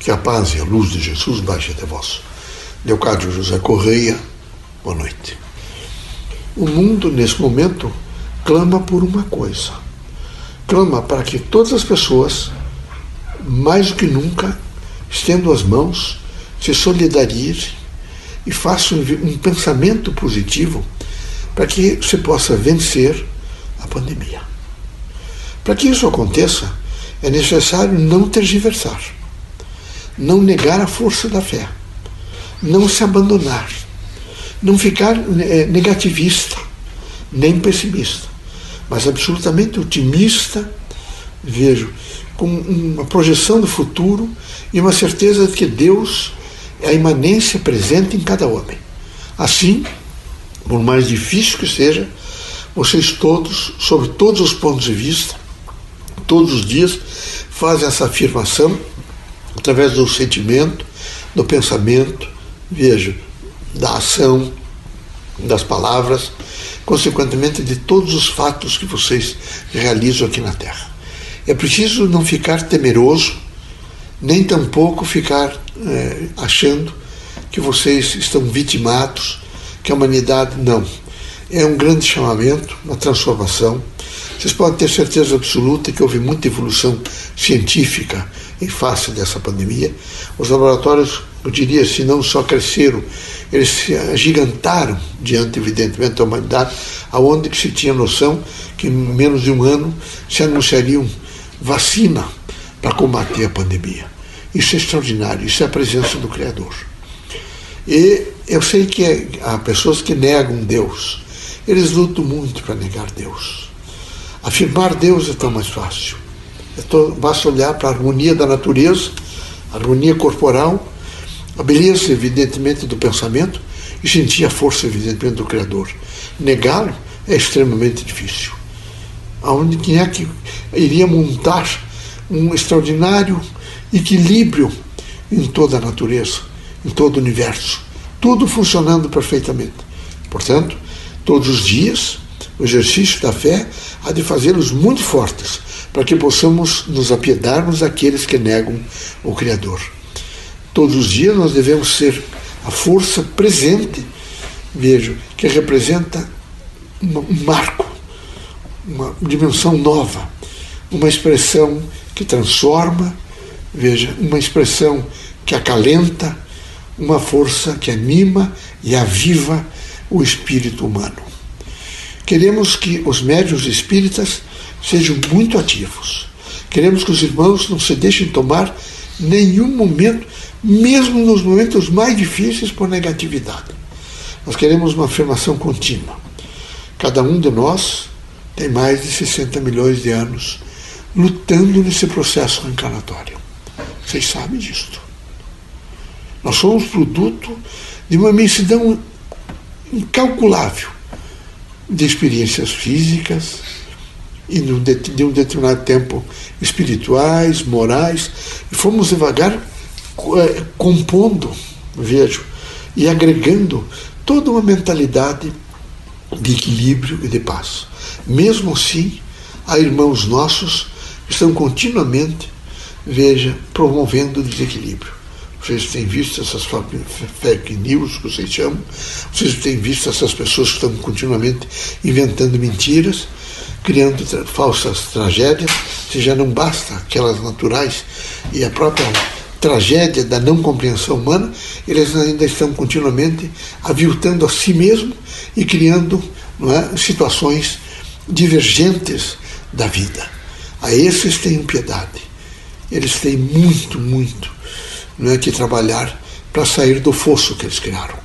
Que a paz e a luz de Jesus baixe até vós. Leocádio José Correia, boa noite. O mundo, nesse momento, clama por uma coisa. Clama para que todas as pessoas, mais do que nunca, estendam as mãos, se solidarizem e façam um pensamento positivo para que se possa vencer a pandemia. Para que isso aconteça, é necessário não tergiversar, não negar a força da fé, não se abandonar, não ficar é, negativista, nem pessimista, mas absolutamente otimista, vejo, com uma projeção do futuro e uma certeza de que Deus é a imanência presente em cada homem. Assim, por mais difícil que seja, vocês todos, sobre todos os pontos de vista, todos os dias, fazem essa afirmação através do sentimento, do pensamento, veja, da ação, das palavras, consequentemente de todos os fatos que vocês realizam aqui na Terra. É preciso não ficar temeroso, nem tampouco ficar é, achando que vocês estão vitimados, que a humanidade não. É um grande chamamento, uma transformação. Vocês podem ter certeza absoluta que houve muita evolução científica em face dessa pandemia. Os laboratórios, eu diria, se não só cresceram, eles se agigantaram diante, evidentemente, da humanidade, aonde que se tinha noção que em menos de um ano se anunciariam vacina para combater a pandemia. Isso é extraordinário, isso é a presença do Criador. E eu sei que há pessoas que negam Deus, eles lutam muito para negar Deus. Afirmar Deus é tão mais fácil. É tão, basta olhar para a harmonia da natureza, a harmonia corporal, a beleza, evidentemente, do pensamento e sentir a força, evidentemente, do Criador. Negá-lo é extremamente difícil. Aonde quem é que iria montar um extraordinário equilíbrio em toda a natureza, em todo o universo, tudo funcionando perfeitamente. Portanto, todos os dias, o exercício da fé há de fazê-los muito fortes, para que possamos nos apiedarmos daqueles que negam o Criador. Todos os dias nós devemos ser a força presente, vejo, que representa um marco, uma dimensão nova, uma expressão que transforma, veja, uma expressão que acalenta, uma força que anima e aviva o espírito humano. Queremos que os médios espíritas sejam muito ativos. Queremos que os irmãos não se deixem tomar nenhum momento, mesmo nos momentos mais difíceis, por negatividade. Nós queremos uma afirmação contínua. Cada um de nós tem mais de 60 milhões de anos lutando nesse processo reencarnatório. Vocês sabem disto. Nós somos produto de uma imensidão incalculável de experiências físicas e de um determinado tempo espirituais, morais, e fomos devagar eh, compondo, vejo, e agregando toda uma mentalidade de equilíbrio e de paz. Mesmo assim, há irmãos nossos que estão continuamente veja, promovendo o desequilíbrio. Vocês têm visto essas fake news que vocês chamam, vocês têm visto essas pessoas que estão continuamente inventando mentiras, criando tra falsas tragédias, se já não basta aquelas naturais e a própria tragédia da não compreensão humana, eles ainda estão continuamente aviltando a si mesmo e criando é, situações divergentes da vida. A esses tenham piedade. Eles têm muito, muito né, que trabalhar para sair do fosso que eles criaram.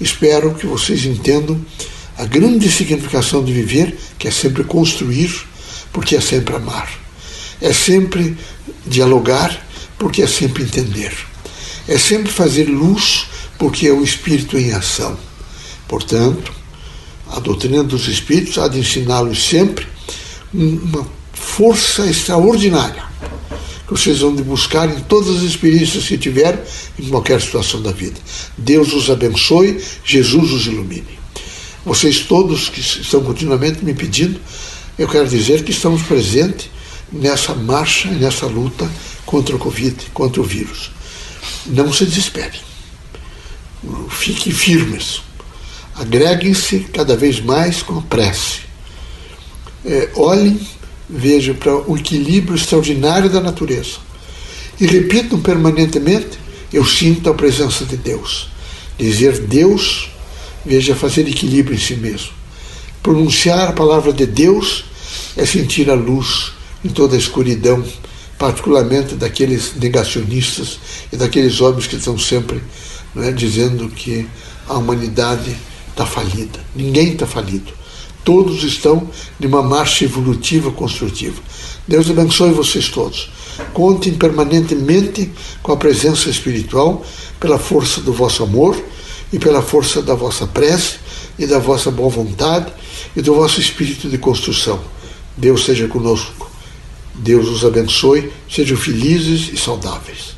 Espero que vocês entendam a grande significação de viver, que é sempre construir, porque é sempre amar. É sempre dialogar, porque é sempre entender. É sempre fazer luz, porque é o Espírito em ação. Portanto, a doutrina dos Espíritos há de ensiná-los sempre uma força extraordinária vocês vão de buscar em todas as experiências que tiveram, em qualquer situação da vida. Deus os abençoe, Jesus os ilumine. Vocês todos que estão continuamente me pedindo, eu quero dizer que estamos presentes nessa marcha, nessa luta contra o Covid, contra o vírus. Não se desesperem. Fiquem firmes. Agreguem-se cada vez mais com a prece. É, olhem, vejam para o equilíbrio extraordinário da natureza. E repitam permanentemente: Eu sinto a presença de Deus. Dizer Deus, veja, fazer equilíbrio em si mesmo. Pronunciar a palavra de Deus é sentir a luz em toda a escuridão, particularmente daqueles negacionistas e daqueles homens que estão sempre é, dizendo que a humanidade está falida. Ninguém está falido. Todos estão numa marcha evolutiva construtiva. Deus abençoe vocês todos. Contem permanentemente com a presença espiritual, pela força do vosso amor e pela força da vossa prece e da vossa boa vontade e do vosso espírito de construção. Deus seja conosco. Deus os abençoe. Sejam felizes e saudáveis.